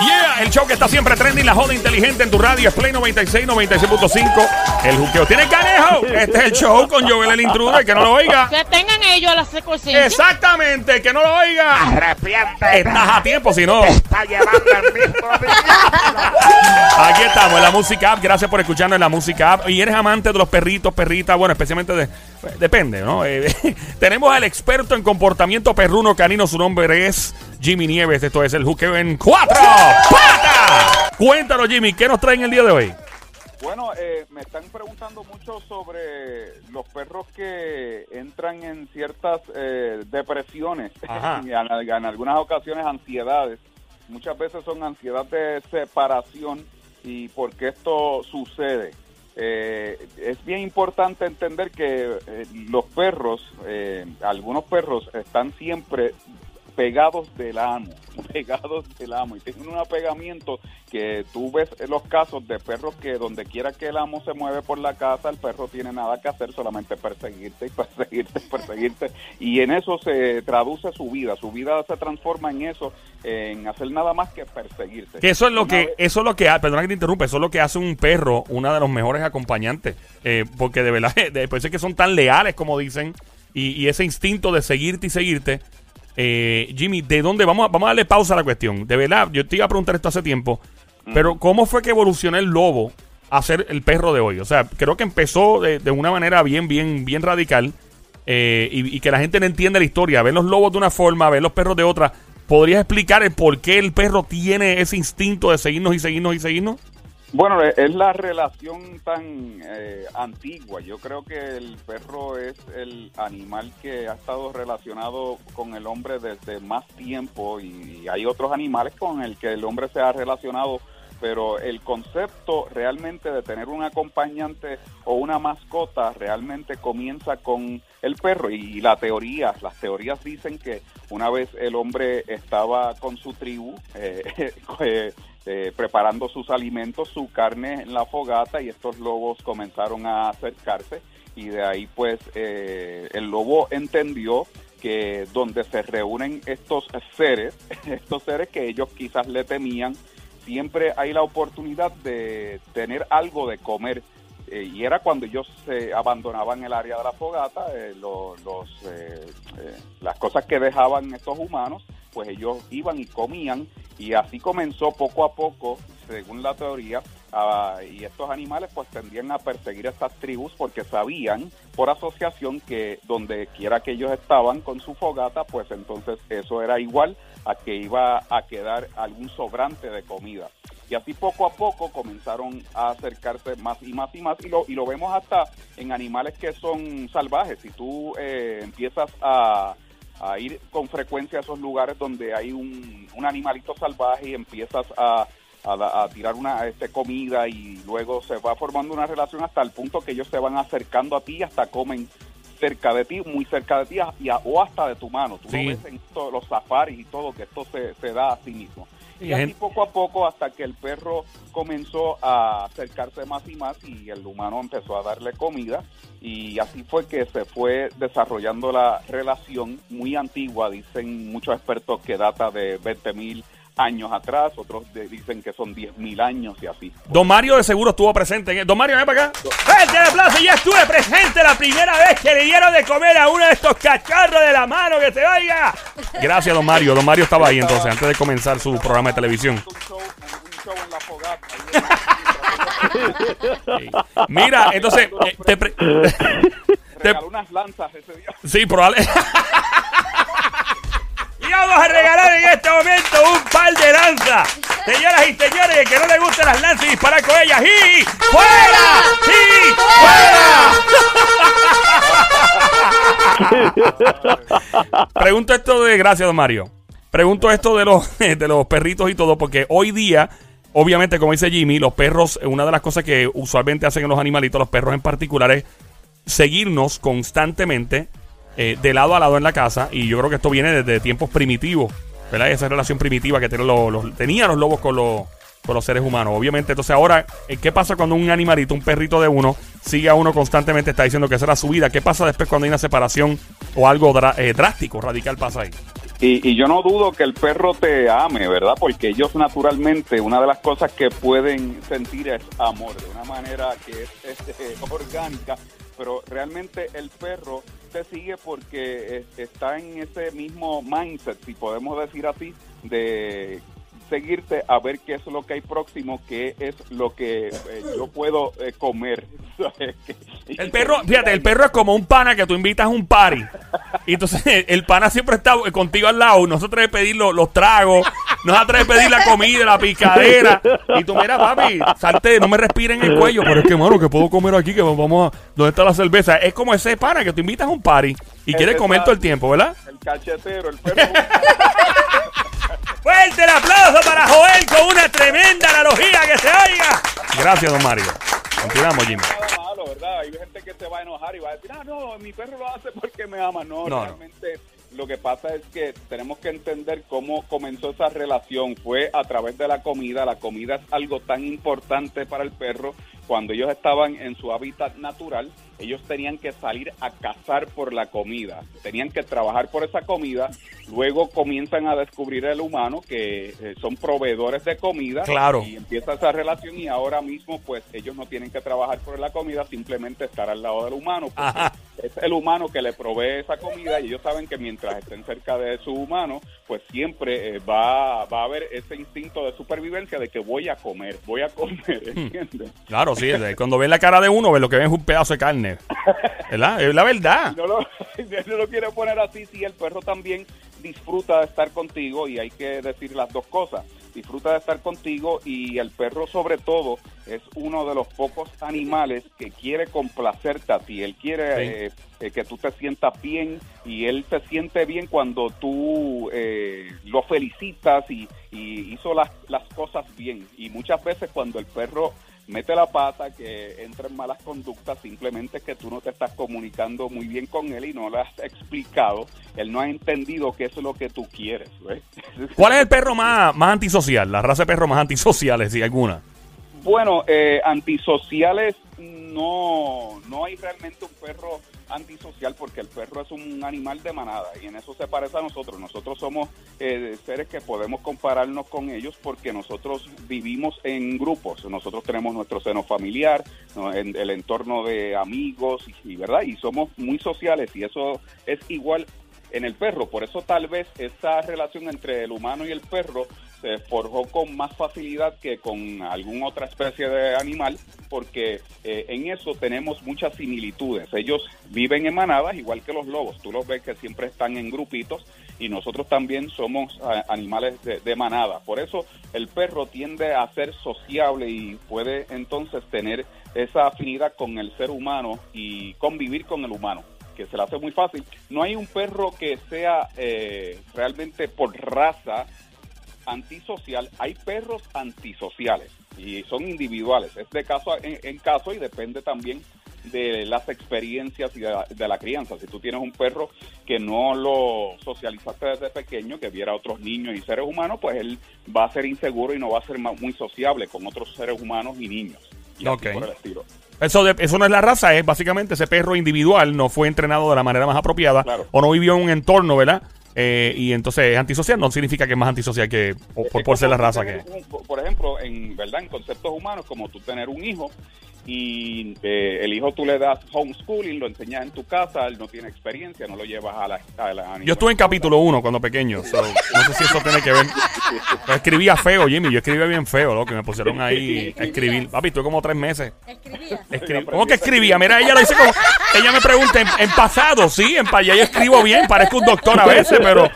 Yeah, el show que está siempre trending, la joda inteligente en tu radio, es Play 96, 96.5. El juqueo tiene canejo. Este es el show con Joel el intruder, que no lo oiga. Que tengan ellos a la secuencia. Exactamente, que no lo oiga. Arrepiéntete. Estás a tiempo, si no. Está llevando el mismo. Aquí estamos en la música app. Gracias por escucharnos en la música app. Y eres amante de los perritos, perritas, bueno, especialmente de. Depende, ¿no? Eh, tenemos al experto en comportamiento perruno canino. Su nombre es Jimmy Nieves. Esto es el juqueo en cuatro patas. Cuéntanos, Jimmy, ¿qué nos traen el día de hoy? Bueno, eh, me están preguntando mucho sobre los perros que entran en ciertas eh, depresiones, en, en algunas ocasiones ansiedades. Muchas veces son ansiedad de separación y por qué esto sucede. Eh, es bien importante entender que eh, los perros, eh, algunos perros están siempre pegados del amo, pegados del amo y tienen un apegamiento que tú ves en los casos de perros que donde quiera que el amo se mueve por la casa, el perro tiene nada que hacer, solamente perseguirte y perseguirte, perseguirte y en eso se traduce su vida, su vida se transforma en eso, en hacer nada más que perseguirte. Que eso es lo Una que, vez- eso es lo que, perdona que te interrumpa, eso es lo que hace un perro, una de los mejores acompañantes. Eh, porque de verdad, de, por eso es que son tan leales, como dicen, y, y ese instinto de seguirte y seguirte. Eh, Jimmy, ¿de dónde? Vamos a, vamos a darle pausa a la cuestión. De verdad, yo te iba a preguntar esto hace tiempo, pero ¿cómo fue que evolucionó el lobo a ser el perro de hoy? O sea, creo que empezó de, de una manera bien, bien, bien radical. eh, y, y que la gente no entiende la historia. Ver los lobos de una forma, ver los perros de otra. ¿Podrías explicar el por qué el perro tiene ese instinto de seguirnos y seguirnos y seguirnos? Bueno, e- es la relación tan eh, antigua. Yo creo que el perro es el animal que ha estado relacionado con el hombre desde más tiempo y hay otros animales con el que el hombre se ha relacionado, pero el concepto realmente de tener un acompañante o una mascota realmente comienza con el perro. Y la teoría, las teorías dicen que una vez el hombre estaba con su tribu, eh, eh, eh, preparando sus alimentos, su carne en la fogata y estos lobos comenzaron a acercarse. Y de ahí pues eh, el lobo entendió que donde se reúnen estos seres, estos seres que ellos quizás le temían, siempre hay la oportunidad de tener algo de comer. Eh, y era cuando ellos se abandonaban el área de la fogata, eh, lo- los, eh, eh, las cosas que dejaban estos humanos, pues ellos iban y comían y así comenzó poco a poco, según la teoría, ah, y estos animales pues tendían a perseguir a estas tribus porque sabían por asociación que donde quiera que ellos estaban con su fogata, pues entonces eso era igual a que iba a quedar algún sobrante de comida. Y así poco a poco comenzaron a acercarse más y más y más y lo, y lo vemos hasta en animales que son salvajes. Si tú eh, empiezas a, ir con frecuencia a esos lugares donde hay un, animalito salvaje y empiezas a, a tirar una este, comida y luego se va formando una relación hasta el punto que ellos se van acercando a ti y hasta comen cerca de ti, muy cerca de ti y a- o hasta de tu mano. Tú Sí. lo ves en to- los safaris y todo, que esto se, se da a sí mismo. Y así poco a poco hasta que el perro comenzó a acercarse más y más y el humano empezó a darle comida y así fue que se fue desarrollando la relación muy antigua, dicen muchos expertos que data de 20 mil años atrás, otros de- dicen que son 10 mil años y así. Don Mario de seguro estuvo presente. En Don Mario, ven para acá. Fuerte el aplauso. Ya estuve presente la primera vez que le dieron de comer a uno de estos cachorros de la mano que se oiga. Gracias, don Mario. Don Mario estaba ahí entonces, antes de comenzar su programa de televisión. Mira, entonces, eh, te pre- te- Regaló unas lanzas ese día. Sí, probable. vamos a regalar en este momento un par de lanzas. Señoras y señores, el que no le gustan las lanzas y disparar con ellas. ¡Y fuera! ¡Y fuera! Pregunto esto de. Gracias, don Mario. Pregunto esto de los, de los perritos y todo, porque hoy día, obviamente, como dice Jimmy, los perros, una de las cosas que usualmente hacen en los animalitos, los perros en particular, es seguirnos constantemente eh, de lado a lado en la casa. Y yo creo que esto viene desde tiempos primitivos, ¿verdad? Esa relación primitiva que tienen los, los- tenían los lobos con los, con los seres humanos. Obviamente, entonces ahora, eh, ¿qué pasa cuando un animalito, un perrito de uno, sigue a uno constantemente, está diciendo que esa era su vida? ¿Qué pasa después cuando hay una separación o algo eh, drástico, radical pasa ahí? Y, y yo no dudo que el perro te ame, ¿verdad? Porque ellos naturalmente, una de las cosas que pueden sentir es amor, de una manera que es, este, orgánica, pero realmente el perro te sigue porque eh, está en ese mismo mindset, si podemos decir así, de seguirte a ver qué es lo que hay próximo, qué es lo que eh, yo puedo eh, comer. El perro, fíjate, el perro es como un pana que tú invitas a un party. Y entonces el pana siempre está contigo al lado. No se atreve a pedir los, los tragos, no se atreve a pedir la comida, la picadera. Y tú, mira, papi, salte, no me respire en el cuello. Pero es que, mano, que puedo comer aquí, que vamos a. ¿Dónde está la cerveza? Es como ese pana que tú invitas a un party y quiere Ese comer todo el tiempo, ¿verdad? El cachetero, el perro. Fuerte el aplauso para Joel con una tremenda analogía que se oiga. Gracias, don Mario. Continuamos, Jimmy. ¿Verdad? Hay gente que se va a enojar y va a decir, ah, no, mi perro lo hace porque me ama. No, No, no. realmente lo que pasa es que tenemos que entender cómo comenzó esa relación. Fue a través de la comida. La comida es algo tan importante para el perro. Cuando ellos estaban en su hábitat natural, ellos tenían que salir a cazar por la comida. Tenían que trabajar por esa comida. Luego comienzan a descubrir el humano que eh, son proveedores de comida. Claro. Y empieza esa relación y ahora mismo pues ellos no tienen que trabajar por la comida, simplemente estar al lado del humano. porque Ajá. Es el humano que le provee esa comida y ellos saben que mientras estén cerca de su humano, pues siempre eh, va, va a haber ese instinto de supervivencia de que voy a comer, voy a comer, ¿entiendes? Claro, sí. Cuando ven la cara de uno, ven lo que ven es un pedazo de carne. ¿Verdad? Es la verdad. no lo, no lo quiero poner así, sí, el perro también disfruta de estar contigo y hay que decir las dos cosas. Disfruta de estar contigo y el perro sobre todo es uno de los pocos animales que quiere complacerte a ti. Él quiere Sí. eh, eh, que tú te sientas bien y él se siente bien cuando tú eh, lo felicitas y, y hizo las, las cosas bien. Y muchas veces cuando el perro mete la pata, que entra en malas conductas, simplemente que tú no te estás comunicando muy bien con él y no le has explicado, él no ha entendido qué es lo que tú quieres. ¿Cuál es el perro más, más antisocial? La raza de perros más antisociales, si alguna. Bueno, eh, antisociales no, no hay realmente un perro antisocial porque el perro es un animal de manada y en eso se parece a nosotros. Nosotros somos eh, seres que podemos compararnos con ellos porque nosotros vivimos en grupos. Nosotros tenemos nuestro seno familiar, ¿no? en el entorno de amigos y, y verdad y somos muy sociales y eso es igual en el perro. Por eso tal vez esa relación entre el humano y el perro se forjó con más facilidad que con alguna otra especie de animal, porque eh, en eso tenemos muchas similitudes. Ellos viven en manadas igual que los lobos. Tú los ves que siempre están en grupitos y nosotros también somos animales de, de manada. Por eso el perro tiende a ser sociable y puede entonces tener esa afinidad con el ser humano y convivir con el humano que se le hace muy fácil. No hay un perro que sea eh, realmente por raza antisocial. Hay perros antisociales y son individuales. Es de caso en, en caso y depende también de las experiencias y de la, de la crianza. Si tú tienes un perro que no lo socializaste desde pequeño, que viera a otros niños y seres humanos, pues él va a ser inseguro y no va a ser muy sociable con otros seres humanos y niños. Y así Ok. por el estilo. Eso, de- eso no es la raza, es básicamente ese perro individual no fue entrenado de la manera más apropiada Claro. o no vivió en un entorno, ¿verdad? Eh, y entonces es antisocial, no significa que es más antisocial que por, Es por ser la raza que un- por ejemplo, en verdad, en conceptos humanos, como tú tener un hijo y eh, el hijo tú le das homeschooling, lo enseñas en tu casa, él no tiene experiencia, no lo llevas a la... A la Yo estuve en capítulo 1 cuando pequeño, so, no sé si eso tiene que ver. Yo escribía feo, Jimmy, yo escribía bien feo, lo que me pusieron ahí a escribir. Papi, estuve como tres meses. Escribía. Escri- ¿Cómo que escribía? Mira, ella lo dice como. Ella me pregunta en, en pasado, sí, en pa- ya yo escribo bien, parezco un doctor a veces, pero.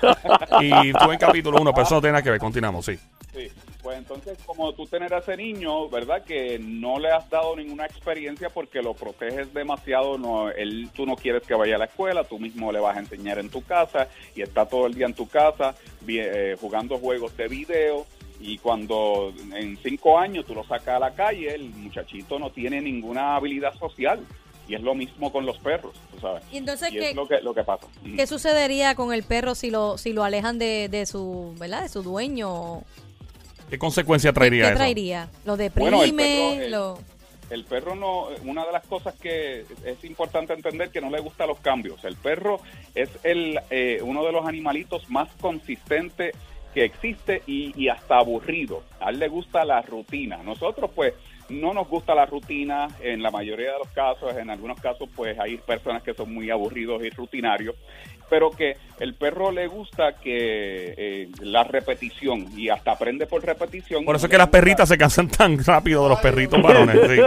Y estuve en capítulo 1, pero eso no tiene nada que ver. Continuamos, sí. Sí. Pues entonces, como tú tener a ese niño, ¿verdad? Que no le has dado ninguna experiencia porque lo proteges demasiado, no, él, tú no quieres que vaya a la escuela, tú mismo le vas a enseñar en tu casa y está todo el día en tu casa eh, jugando juegos de video y cuando en cinco años tú lo sacas a la calle, el muchachito no tiene ninguna habilidad social y es lo mismo con los perros, tú sabes. Y entonces, Y ¿qué, es lo que, lo que pasa. ¿qué sucedería con el perro si lo, si lo alejan de, de su, ¿verdad? De su dueño. ¿Qué consecuencia traería ¿Qué eso? traería? ¿Lo Bueno, el deprime? perro, lo... el perro no, una de las cosas que es importante entender que no le gusta los cambios. El perro es el eh, uno de los animalitos más consistentes que existe y, y hasta aburrido. A él le gusta la rutina. Nosotros pues no nos gusta la rutina en la mayoría de los casos, en algunos casos pues hay personas que son muy aburridos y rutinarios, pero que el perro le gusta que eh, la repetición y hasta aprende por repetición. Por eso es que las perritas se cansan tan rápido de los perritos varones. sí.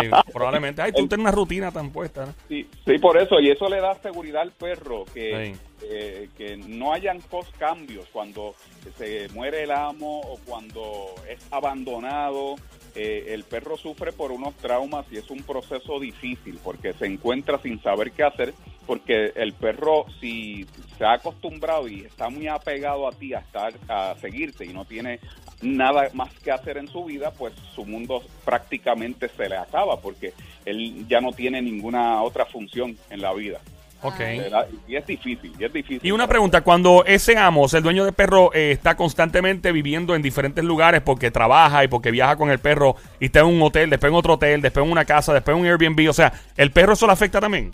Sí, probablemente. Ay, tú tienes una rutina tan puesta. ¿no? Sí, sí, por eso, y eso le da seguridad al perro, que, eh, que no hayan cos cambios cuando se muere el amo o cuando es abandonado. Eh, el perro sufre por unos traumas y es un proceso difícil porque se encuentra sin saber qué hacer, porque el perro si se ha acostumbrado y está muy apegado a ti a estar a seguirte y no tiene nada más que hacer en su vida, pues su mundo prácticamente se le acaba porque él ya no tiene ninguna otra función en la vida. Ok. ¿verdad? Y es difícil, y es difícil. Y una pregunta, cuando ese amo, o sea, el dueño del perro, eh, está constantemente viviendo en diferentes lugares porque trabaja y porque viaja con el perro y está en un hotel, después en otro hotel, después en una casa, después en un Airbnb, o sea, ¿el perro eso le afecta también?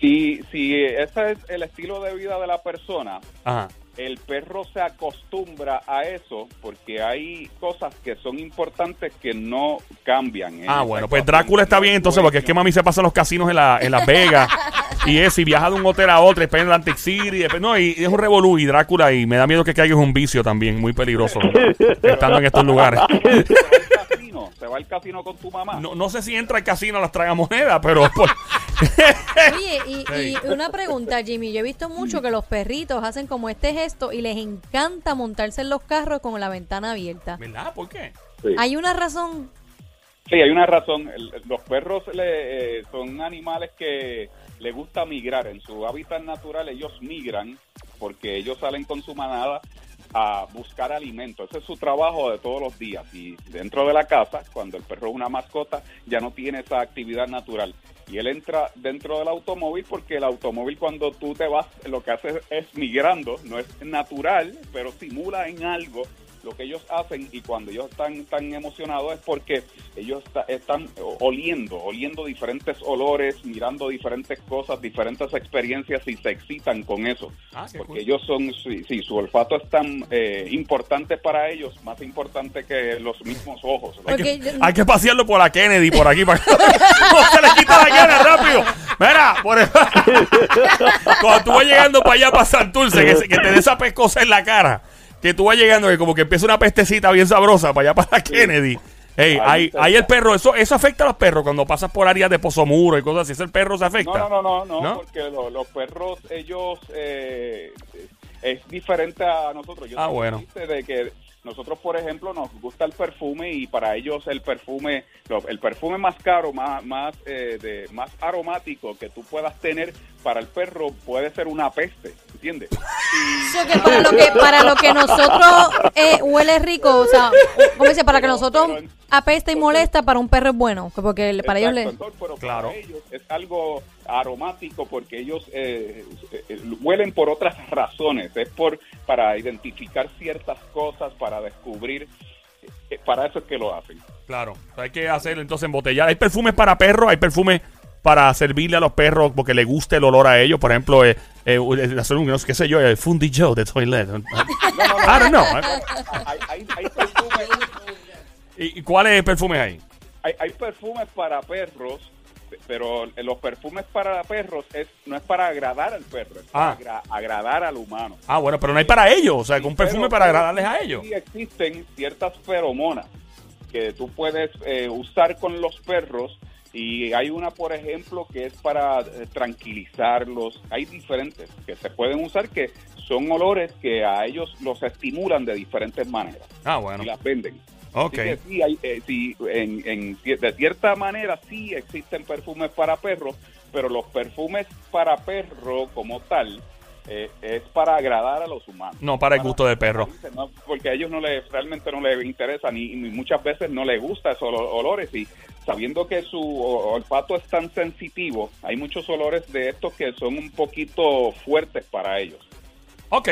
Si, si ese es el estilo de vida de la persona, Ajá. el perro se acostumbra a eso porque hay cosas que son importantes que no cambian. ¿eh? Ah, bueno, pues Drácula está bien entonces, porque es que mami se pasa en los casinos en, la, en Las Vegas y es, y viaja de un hotel a otro, después en Atlantic City, después, no, y, y es un revolú y Drácula, y me da miedo que caiga un vicio también, muy peligroso, estando en estos lugares. Se va al casino, se va al casino con tu mamá. No, no sé si entra al casino a las tragamonedas, pero pues, Oye, y, Sí. y una pregunta, Jimmy. Yo he visto mucho que los perritos hacen como este gesto y les encanta montarse en los carros con la ventana abierta. ¿verdad? ¿Por qué? Sí. ¿Hay una razón? Sí, hay una razón. El- los perros le, eh, son animales que le gusta migrar. En su hábitat natural ellos migran porque ellos salen con su manada a buscar alimento. Ese es su trabajo de todos los días. Y dentro de la casa, cuando el perro es una mascota, ya no tiene esa actividad natural. Y él entra dentro del automóvil porque el automóvil cuando tú te vas, lo que hace es migrando. No es natural, pero simula en algo lo que ellos hacen y cuando ellos están tan emocionados es porque ellos está- están oliendo, oliendo diferentes olores, mirando diferentes cosas, diferentes experiencias y se excitan con eso. Ah, porque cool. ellos son, sí, sí, su olfato es tan eh, importante para ellos, más importante que los mismos ojos. Hay que, yo- hay que pasearlo por la Kennedy, por aquí, para que no se le quita la Kennedy rápido. Mira, por cuando tú vas llegando para allá, para Santurce, que, que te dé esa pescosa en la cara, que tú vas llegando, que como que empieza una pestecita bien sabrosa para allá, para Kennedy. Ey, Ahí ahí, está. ahí el perro, eso, eso afecta a los perros cuando pasas por áreas de pozomuro y cosas así. ¿Ese el perro se afecta? No, no, no, no, no, porque lo- los perros, ellos, eh, es diferente a nosotros. Yo Ah, bueno. de que nosotros, por ejemplo, nos gusta el perfume y para ellos el perfume, el perfume más caro, más, más, eh, de, más aromático que tú puedas tener para el perro puede ser una peste, ¿entiendes? Y- So que para lo que para lo que nosotros eh, huele rico, o sea, como dice, para que nosotros apesta y molesta, para un perro es bueno, que porque le- para ellos Exacto, le entonces, pero Claro. para ellos es algo aromático porque ellos eh, eh, eh, huelen por otras razones, es por para identificar ciertas cosas, para descubrir, eh, para eso es que lo hacen. Claro, hay que hacer entonces embotellar. Hay perfumes para perros, hay perfumes para servirle a los perros porque le guste el olor a ellos. Por ejemplo, eh, eh, hacer un, no sé qué sé yo, el Fundy Joe de Toilet. I don't know. Hay, hay- hay perfumes, ¿Y cuáles perfumes hay? hay- hay perfumes para perros, pero los perfumes para perros es no es para agradar al perro, es para Ah. agra- agradar al humano. Ah, bueno, pero no hay para ellos. O sea, que un perfume para agradarles a sí ellos. existen ciertas feromonas que tú puedes eh, usar con los perros y hay una, por ejemplo, que es para eh, tranquilizarlos. Hay diferentes que se pueden usar que son olores que a ellos los estimulan de diferentes maneras Ah, bueno. y las venden. Ok. Así que sí, hay, eh, sí, en, en de cierta manera sí existen perfumes para perros, pero los perfumes para perro como tal eh, es para agradar a los humanos. No, para el gusto del perro. No, porque a ellos no les, realmente no les interesa ni, ni muchas veces no les gusta esos olo- olores y sabiendo que su olfato es tan sensitivo, hay muchos olores de estos que son un poquito fuertes para ellos. Ok.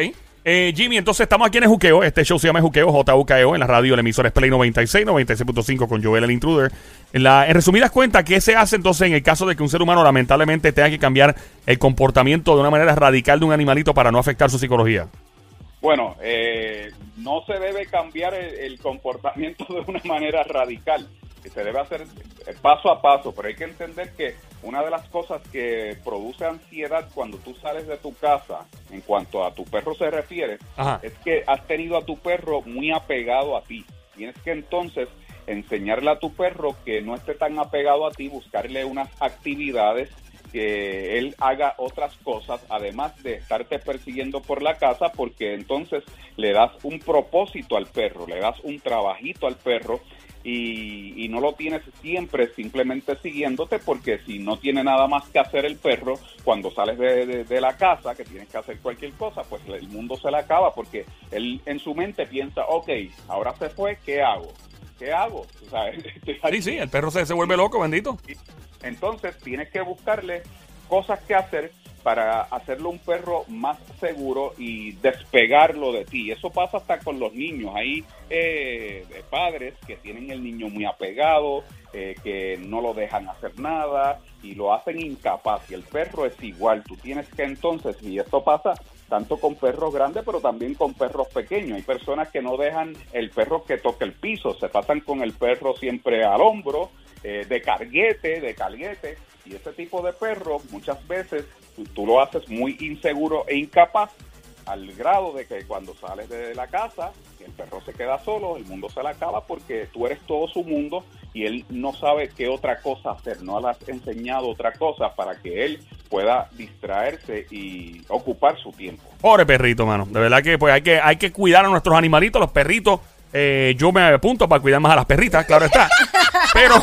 Eh, Jimmy, entonces estamos aquí en el Juqueo. Este show se llama Juqueo, JUKEO, en la radio, el emisor es Play 96, 96.5 con Joel el Intruder. En, resumidas cuentas, ¿qué se hace entonces en el caso de que un ser humano lamentablemente tenga que cambiar el comportamiento de una manera radical de un animalito para no afectar su psicología? Bueno, eh, no se debe cambiar el, comportamiento de una manera radical. Se debe hacer paso a paso, pero hay que entender que una de las cosas que produce ansiedad cuando tú sales de tu casa, en cuanto a tu perro se refiere, Ajá. es que has tenido a tu perro muy apegado a ti. Tienes que entonces enseñarle a tu perro que no esté tan apegado a ti, buscarle unas actividades que él haga otras cosas, además de estarte persiguiendo por la casa, porque entonces le das un propósito al perro, le das un trabajito al perro y, y no lo tienes siempre simplemente siguiéndote, porque si no tiene nada más que hacer el perro, cuando sales de, de- de la casa, que tienes que hacer cualquier cosa, pues el mundo se le acaba, porque él en su mente piensa, ok, ahora se fue, ¿qué hago? ¿Qué hago? O sea, estoy Sí, sí, el perro se, se vuelve loco, bendito. entonces tienes que buscarle cosas que hacer para hacerlo un perro más seguro y despegarlo de ti. Eso pasa hasta con los niños. Hay eh, padres que tienen el niño muy apegado, eh, que no lo dejan hacer nada y lo hacen incapaz. Y el perro es igual. Tú tienes que entonces, y esto pasa tanto con perros grandes, pero también con perros pequeños. Hay personas que no dejan el perro que toque el piso, se pasan con el perro siempre al hombro, eh, de carguete, de calguete, y ese tipo de perro muchas veces tú, tú lo haces muy inseguro e incapaz al grado de que cuando sales de la casa, el perro se queda solo, el mundo se le acaba porque tú eres todo su mundo y él no sabe qué otra cosa hacer, no le has enseñado otra cosa para que él pueda distraerse y ocupar su tiempo. Pobre perrito, mano. De verdad que pues hay que, hay que cuidar a nuestros animalitos, los perritos. Eh, yo me apunto para cuidar más a las perritas, claro está. Pero,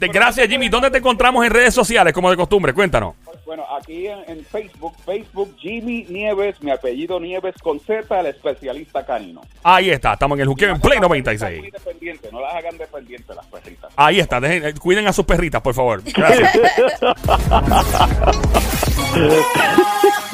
gracias Jimmy. ¿Dónde te encontramos en redes sociales, como de costumbre? Cuéntanos. Bueno, aquí en, en Facebook, Facebook Jimmy Nieves, mi apellido Nieves con Z, el especialista canino. Ahí está, estamos en el juqueo en Play Muy 96. dependiente, no las hagan dependientes las perritas. Ahí está, dejen- cuiden a sus perritas, por favor. Gracias.